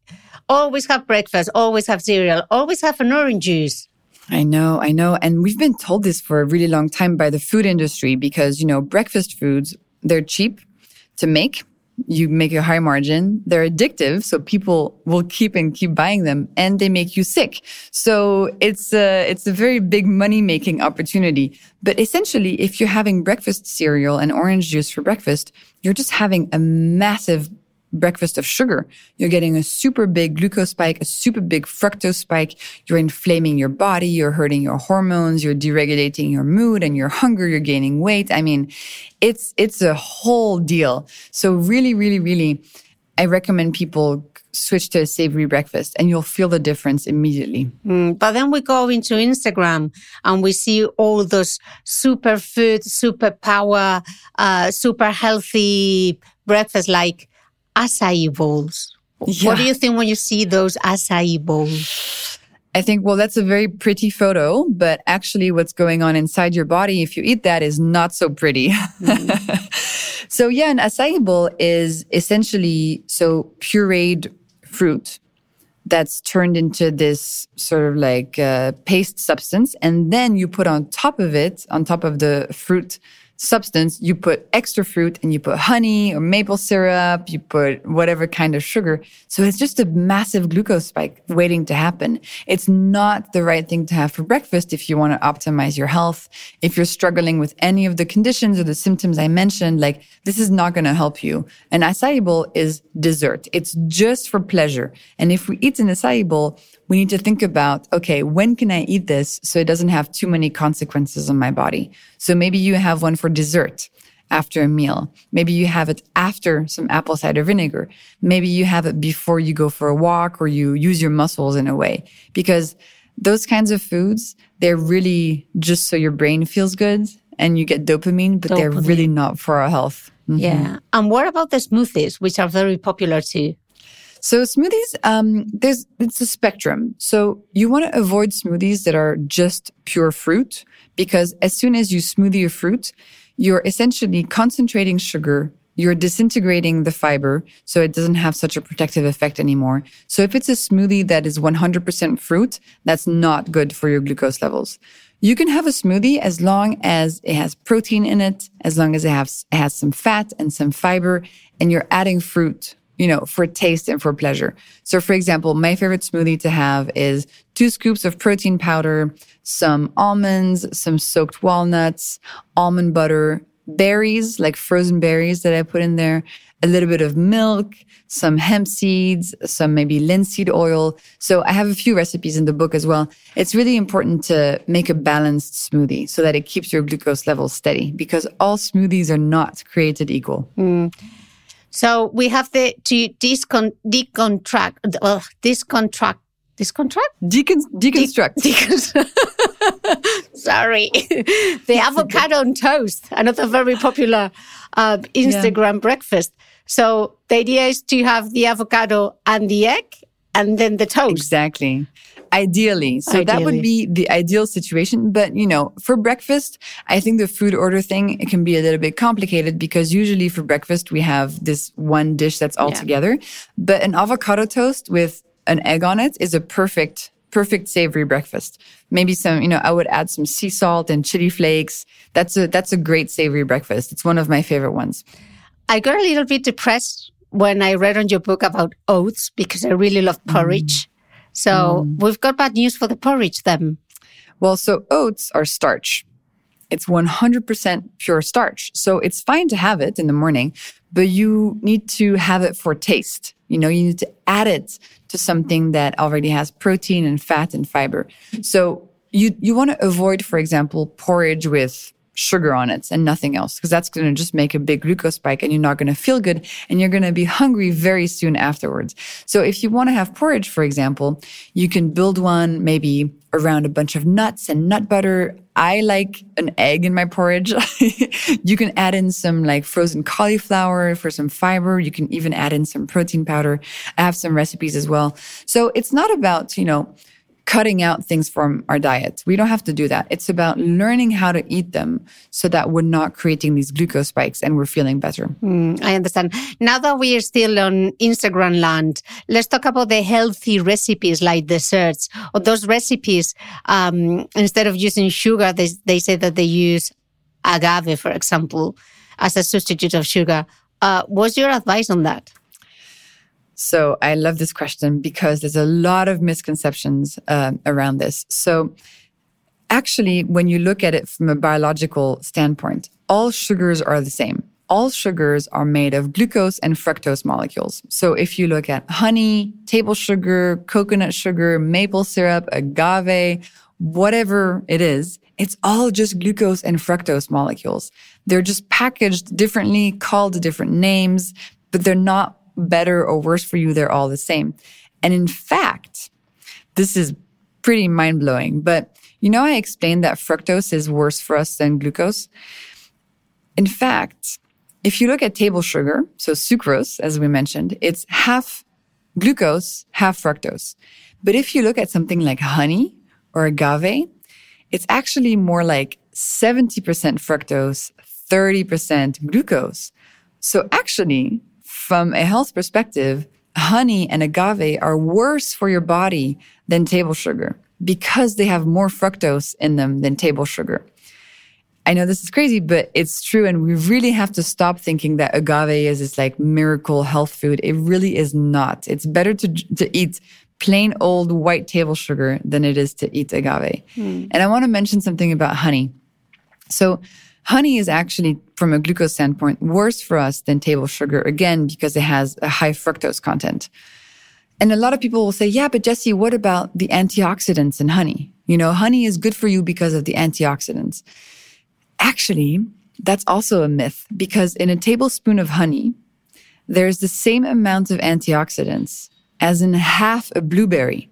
always have breakfast, always have cereal, always have an orange juice. I know, I know. And we've been told this for a really long time by the food industry because, you know, breakfast foods, they're cheap to make you make a high margin. They're addictive. So people will keep and keep buying them and they make you sick. So it's a, it's a very big money making opportunity. But essentially, if you're having breakfast cereal and orange juice for breakfast, you're just having a massive breakfast of sugar. You're getting a super big glucose spike, a super big fructose spike. You're inflaming your body. You're hurting your hormones. You're deregulating your mood and your hunger. You're gaining weight. I mean, it's, it's a whole deal. So really, really, really, I recommend people switch to a savory breakfast and you'll feel the difference immediately. Mm, but then we go into Instagram and we see all those super food, super power, uh, super healthy breakfasts like acai bowls. Yeah. What do you think when you see those acai bowls? I think, well, that's a very pretty photo, but actually what's going on inside your body if you eat that is not so pretty. Mm. so yeah, an acai bowl is essentially so pureed fruit that's turned into this sort of like uh, paste substance. And then you put on top of it, on top of the fruit substance, you put extra fruit and you put honey or maple syrup, you put whatever kind of sugar. So it's just a massive glucose spike waiting to happen. It's not the right thing to have for breakfast if you want to optimize your health. If you're struggling with any of the conditions or the symptoms I mentioned, like this is not going to help you. An acai bowl is dessert. It's just for pleasure. And if we eat an acai bowl, we need to think about, okay, when can I eat this so it doesn't have too many consequences on my body? So maybe you have one for dessert after a meal. Maybe you have it after some apple cider vinegar. Maybe you have it before you go for a walk or you use your muscles in a way because those kinds of foods, they're really just so your brain feels good and you get dopamine, but dopamine. they're really not for our health. Mm-hmm. Yeah. And what about the smoothies, which are very popular too? So smoothies, um, there's, it's a spectrum. So you want to avoid smoothies that are just pure fruit because as soon as you smoothie your fruit, you're essentially concentrating sugar. You're disintegrating the fiber so it doesn't have such a protective effect anymore. So if it's a smoothie that is 100% fruit, that's not good for your glucose levels. You can have a smoothie as long as it has protein in it, as long as it has, it has some fat and some fiber, and you're adding fruit you know, for taste and for pleasure. So for example, my favorite smoothie to have is two scoops of protein powder, some almonds, some soaked walnuts, almond butter, berries, like frozen berries that I put in there, a little bit of milk, some hemp seeds, some maybe linseed oil. So I have a few recipes in the book as well. It's really important to make a balanced smoothie so that it keeps your glucose levels steady because all smoothies are not created equal. Mm. So we have the to discon, decontract, well, discontract, discontract? Decon, deconstruct. De- deconstruct. sorry. the avocado on toast, another very popular uh, Instagram yeah. breakfast. So the idea is to have the avocado and the egg and then the toast. Exactly. Ideally. So Ideally. that would be the ideal situation. But, you know, for breakfast, I think the food order thing, it can be a little bit complicated because usually for breakfast, we have this one dish that's all yeah. together. But an avocado toast with an egg on it is a perfect perfect savory breakfast. Maybe some, you know, I would add some sea salt and chili flakes. That's a that's a great savory breakfast. It's one of my favorite ones. I got a little bit depressed when I read on your book about oats because I really love porridge. Mm. So mm. we've got bad news for the porridge then. Well, so oats are starch. It's 100% pure starch. So it's fine to have it in the morning, but you need to have it for taste. You know, you need to add it to something that already has protein and fat and fiber. So you, you want to avoid, for example, porridge with sugar on it and nothing else because that's going to just make a big glucose spike and you're not going to feel good and you're going to be hungry very soon afterwards. So if you want to have porridge, for example, you can build one maybe around a bunch of nuts and nut butter. I like an egg in my porridge. you can add in some like frozen cauliflower for some fiber. You can even add in some protein powder. I have some recipes as well. So it's not about, you know, cutting out things from our diet. We don't have to do that. It's about learning how to eat them so that we're not creating these glucose spikes and we're feeling better. Mm, I understand. Now that we are still on Instagram land, let's talk about the healthy recipes like desserts or those recipes. Um, instead of using sugar, they, they say that they use agave, for example, as a substitute of sugar. Uh, what's your advice on that? So I love this question because there's a lot of misconceptions uh, around this. So actually, when you look at it from a biological standpoint, all sugars are the same. All sugars are made of glucose and fructose molecules. So if you look at honey, table sugar, coconut sugar, maple syrup, agave, whatever it is, it's all just glucose and fructose molecules. They're just packaged differently, called different names, but they're not better or worse for you, they're all the same. And in fact, this is pretty mind blowing, but you know, I explained that fructose is worse for us than glucose. In fact, if you look at table sugar, so sucrose, as we mentioned, it's half glucose, half fructose. But if you look at something like honey or agave, it's actually more like 70% fructose, 30% glucose. So actually, from a health perspective, honey and agave are worse for your body than table sugar because they have more fructose in them than table sugar. I know this is crazy, but it's true. And we really have to stop thinking that agave is this like miracle health food. It really is not. It's better to, to eat plain old white table sugar than it is to eat agave. Mm. And I want to mention something about honey. So Honey is actually, from a glucose standpoint, worse for us than table sugar, again, because it has a high fructose content. And a lot of people will say, yeah, but Jessie, what about the antioxidants in honey? You know, honey is good for you because of the antioxidants. Actually, that's also a myth because in a tablespoon of honey, there's the same amount of antioxidants as in half a blueberry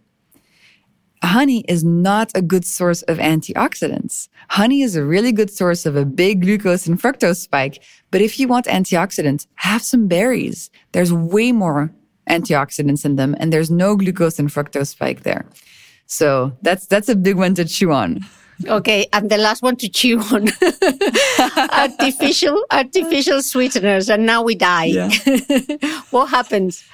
honey is not a good source of antioxidants. Honey is a really good source of a big glucose and fructose spike. But if you want antioxidants, have some berries. There's way more antioxidants in them and there's no glucose and fructose spike there. So that's, that's a big one to chew on. Okay, and the last one to chew on. artificial, artificial sweeteners, and now we die. Yeah. what happens?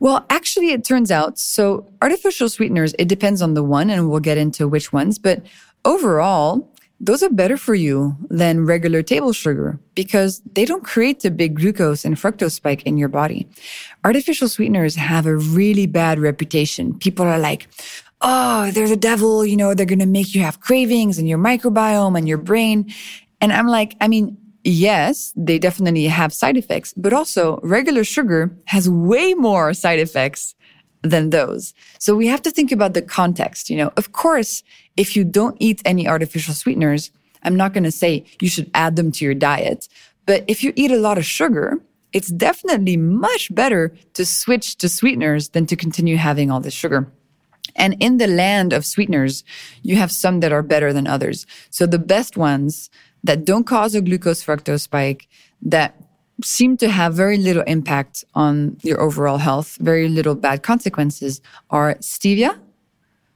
Well, actually, it turns out so artificial sweeteners, it depends on the one, and we'll get into which ones. But overall, those are better for you than regular table sugar because they don't create the big glucose and fructose spike in your body. Artificial sweeteners have a really bad reputation. People are like, Oh, they're the devil. You know, they're going to make you have cravings and your microbiome and your brain. And I'm like, I mean, yes, they definitely have side effects, but also regular sugar has way more side effects than those. So we have to think about the context. You know, of course, if you don't eat any artificial sweeteners, I'm not going to say you should add them to your diet. But if you eat a lot of sugar, it's definitely much better to switch to sweeteners than to continue having all this sugar. And in the land of sweeteners, you have some that are better than others. So the best ones that don't cause a glucose fructose spike, that seem to have very little impact on your overall health, very little bad consequences are stevia.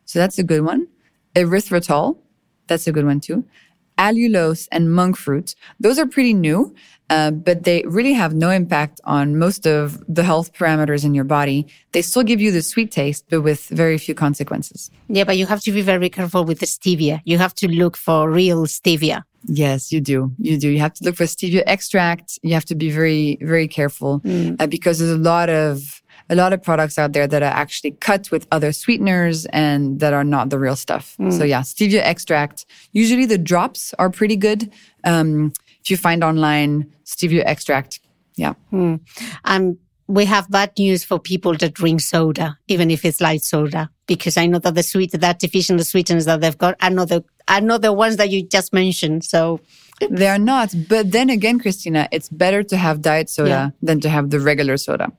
So that's a good one. Erythritol. That's a good one too. Allulose and monk fruit. Those are pretty new, uh, but they really have no impact on most of the health parameters in your body. They still give you the sweet taste, but with very few consequences. Yeah, but you have to be very careful with the stevia. You have to look for real stevia. Yes, you do. You do. You have to look for stevia extract. You have to be very, very careful mm. uh, because there's a lot of a lot of products out there that are actually cut with other sweeteners and that are not the real stuff. Mm. So yeah, stevia extract. Usually the drops are pretty good. Um, if you find online stevia extract, yeah. Mm. And we have bad news for people that drink soda, even if it's light soda, because I know that the sweet, the artificial sweeteners that they've got are not the, are not the ones that you just mentioned. So they are not. But then again, Cristina, it's better to have diet soda yeah. than to have the regular soda.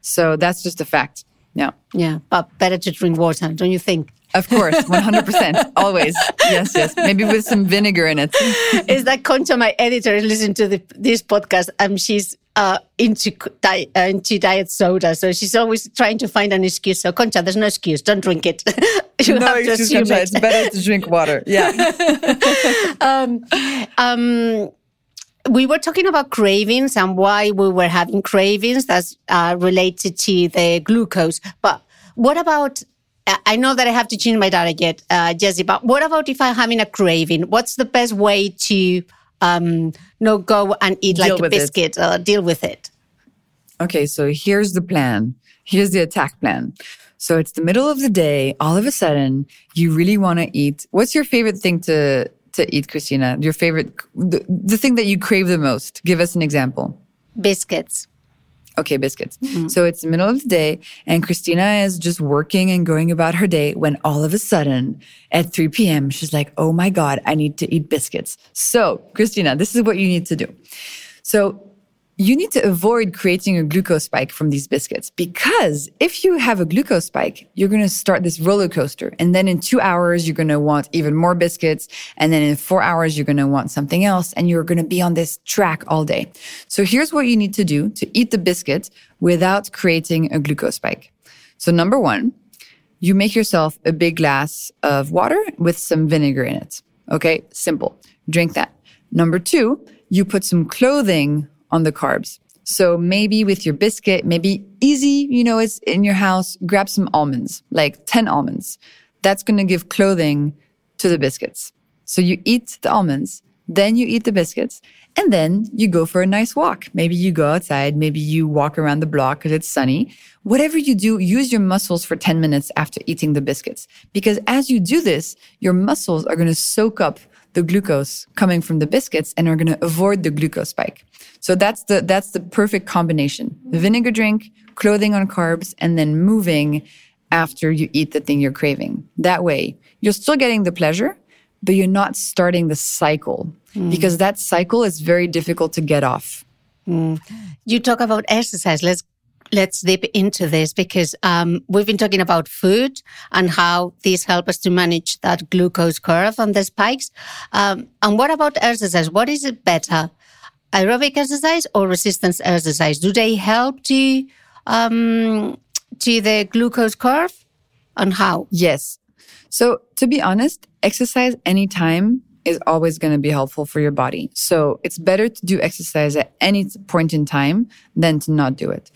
So that's just a fact. Yeah. Yeah. But better to drink water, don't you think? Of course, 100%. always. Yes, yes. Maybe with some vinegar in it. Is that Concha, my editor, is listening to the, this podcast, and she's uh, into, di- uh, into diet soda. So she's always trying to find an excuse. So, Concha, there's no excuse. Don't drink it. you no have to excuse, Concha. It. It's better to drink water. Yeah. um, um, we were talking about cravings and why we were having cravings that's uh, related to the glucose. But what about, I know that I have to change my diet yet, uh, Jessie, but what about if I'm having a craving? What's the best way to um, no go and eat deal like a biscuit or deal with it? Okay, so here's the plan. Here's the attack plan. So it's the middle of the day. All of a sudden, you really want to eat. What's your favorite thing to to eat, Cristina? Your favorite, the, the thing that you crave the most? Give us an example. Biscuits. Okay, biscuits. Mm-hmm. So it's the middle of the day and Cristina is just working and going about her day when all of a sudden at 3 p.m. she's like, Oh my God, I need to eat biscuits. So Cristina, this is what you need to do. So you need to avoid creating a glucose spike from these biscuits because if you have a glucose spike, you're going to start this roller coaster. And then in two hours, you're going to want even more biscuits. And then in four hours, you're going to want something else. And you're going to be on this track all day. So here's what you need to do to eat the biscuit without creating a glucose spike. So number one, you make yourself a big glass of water with some vinegar in it. Okay. Simple. Drink that. Number two, you put some clothing on the carbs. So maybe with your biscuit, maybe easy, you know, it's in your house, grab some almonds, like 10 almonds. That's going to give clothing to the biscuits. So you eat the almonds, then you eat the biscuits, and then you go for a nice walk. Maybe you go outside, maybe you walk around the block because it's sunny. Whatever you do, use your muscles for 10 minutes after eating the biscuits. Because as you do this, your muscles are going to soak up the glucose coming from the biscuits and are going to avoid the glucose spike. So that's the, that's the perfect combination. The vinegar drink, clothing on carbs, and then moving after you eat the thing you're craving. That way, you're still getting the pleasure, but you're not starting the cycle mm. because that cycle is very difficult to get off. Mm. You talk about exercise. Let's let's dip into this because um, we've been talking about food and how these help us to manage that glucose curve and the spikes. Um, and what about exercise? What is it better, aerobic exercise or resistance exercise? Do they help to um, to the glucose curve, and how? Yes. So to be honest, exercise anytime is always going to be helpful for your body. So it's better to do exercise at any point in time than to not do it.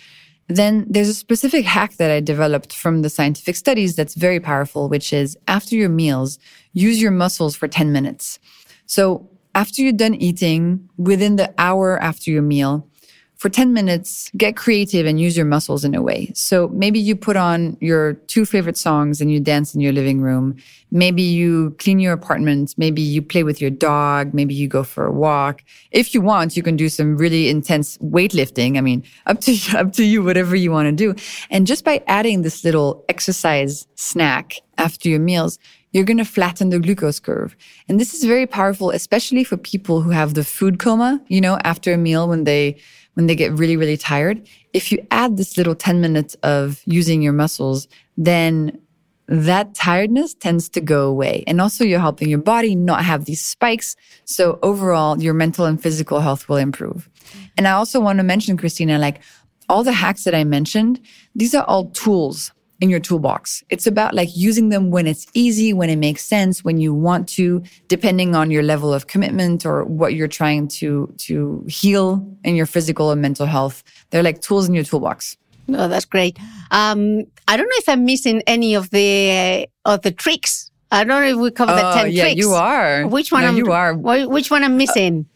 Then there's a specific hack that I developed from the scientific studies that's very powerful, which is after your meals, use your muscles for 10 minutes. So after you're done eating, within the hour after your meal, for 10 minutes, get creative and use your muscles in a way. So maybe you put on your two favorite songs and you dance in your living room. Maybe you clean your apartment. Maybe you play with your dog. Maybe you go for a walk. If you want, you can do some really intense weightlifting. I mean, up to, up to you, whatever you want to do. And just by adding this little exercise snack after your meals, you're going to flatten the glucose curve. And this is very powerful, especially for people who have the food coma, you know, after a meal when they, when they get really, really tired, if you add this little 10 minutes of using your muscles, then that tiredness tends to go away. And also you're helping your body not have these spikes. So overall, your mental and physical health will improve. And I also want to mention, Cristina, like all the hacks that I mentioned, these are all tools in your toolbox. It's about like using them when it's easy, when it makes sense, when you want to, depending on your level of commitment or what you're trying to, to heal in your physical and mental health. They're like tools in your toolbox. No, that's great. Um, I don't know if I'm missing any of the uh, of the tricks. I don't know if we covered oh, the ten yeah, tricks. you are. Which one? No, I'm, you are. Which one I'm missing?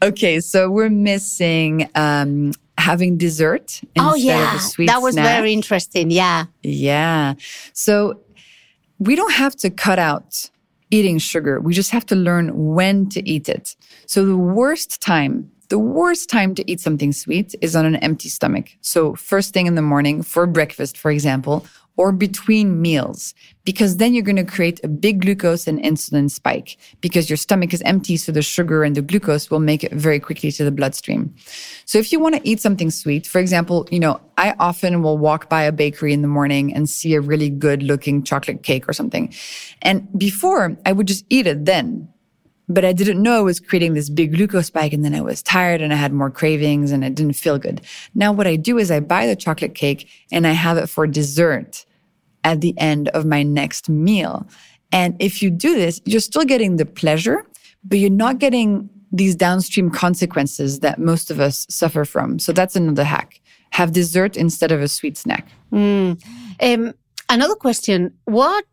Uh, okay, so we're missing um, having dessert oh, instead oh yeah, of a sweet that was snack. very interesting. Yeah. Yeah. So we don't have to cut out eating sugar. We just have to learn when to eat it. So the worst time the worst time to eat something sweet is on an empty stomach. So first thing in the morning for breakfast, for example, or between meals, because then you're going to create a big glucose and insulin spike because your stomach is empty. So the sugar and the glucose will make it very quickly to the bloodstream. So if you want to eat something sweet, for example, you know, I often will walk by a bakery in the morning and see a really good looking chocolate cake or something. And before I would just eat it then but I didn't know it was creating this big glucose spike. And then I was tired and I had more cravings and it didn't feel good. Now what I do is I buy the chocolate cake and I have it for dessert at the end of my next meal. And if you do this, you're still getting the pleasure, but you're not getting these downstream consequences that most of us suffer from. So that's another hack. Have dessert instead of a sweet snack. Mm. Um, another question. What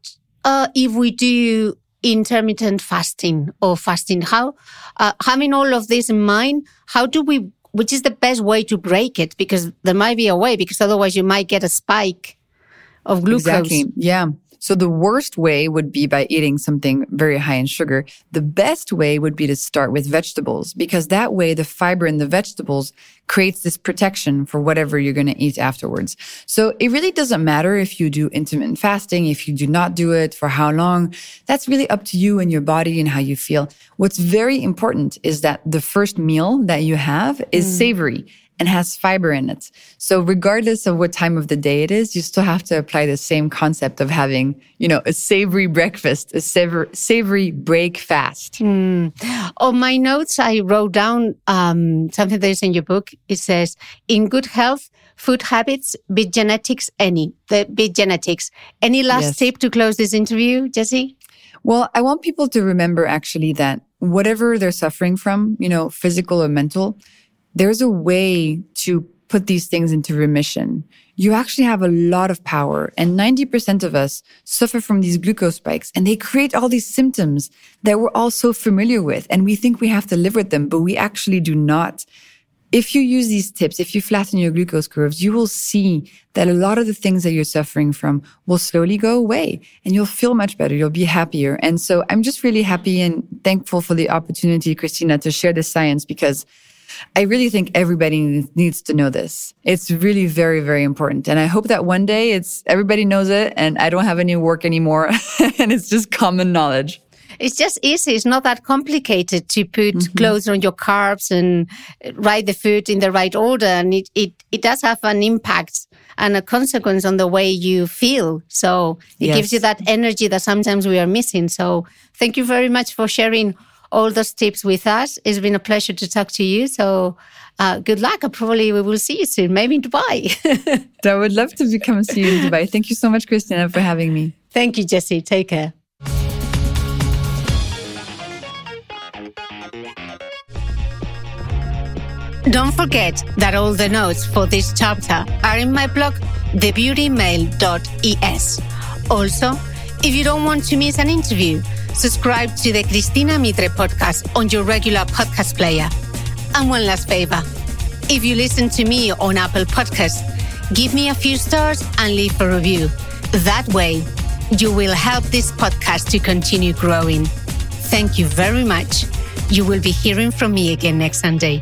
uh, if we do intermittent fasting or fasting how uh, having all of this in mind how do we which is the best way to break it because there might be a way because otherwise you might get a spike of glucose exactly yeah so the worst way would be by eating something very high in sugar. The best way would be to start with vegetables because that way the fiber in the vegetables creates this protection for whatever you're going to eat afterwards. So it really doesn't matter if you do intermittent fasting, if you do not do it, for how long. That's really up to you and your body and how you feel. What's very important is that the first meal that you have is mm. savory and has fiber in it. So regardless of what time of the day it is, you still have to apply the same concept of having, you know, a savory breakfast, a savor, savory break fast. Mm. On my notes, I wrote down um, something that is in your book. It says, in good health, food habits, beat genetics, any, the beat genetics. Any last yes. tip to close this interview, Jessie? Well, I want people to remember actually that whatever they're suffering from, you know, physical or mental, there's a way to put these things into remission. You actually have a lot of power. And 90% of us suffer from these glucose spikes and they create all these symptoms that we're all so familiar with. And we think we have to live with them, but we actually do not. If you use these tips, if you flatten your glucose curves, you will see that a lot of the things that you're suffering from will slowly go away and you'll feel much better. You'll be happier. And so I'm just really happy and thankful for the opportunity, Cristina, to share this science because I really think everybody needs to know this. It's really very, very important. And I hope that one day it's everybody knows it and I don't have any work anymore and it's just common knowledge. It's just easy. It's not that complicated to put mm-hmm. clothes on your carbs and write the food in the right order. And it, it, it does have an impact and a consequence on the way you feel. So it yes. gives you that energy that sometimes we are missing. So thank you very much for sharing all those tips with us. It's been a pleasure to talk to you. So uh, good luck. Probably we will see you soon, maybe in Dubai. I would love to come see you in Dubai. Thank you so much, Cristina, for having me. Thank you, Jessie. Take care. Don't forget that all the notes for this chapter are in my blog, thebeautymail.es. Also, if you don't want to miss an interview, subscribe to the Cristina Mitre podcast on your regular podcast player. And one last favor. If you listen to me on Apple Podcasts, give me a few stars and leave a review. That way, you will help this podcast to continue growing. Thank you very much. You will be hearing from me again next Sunday.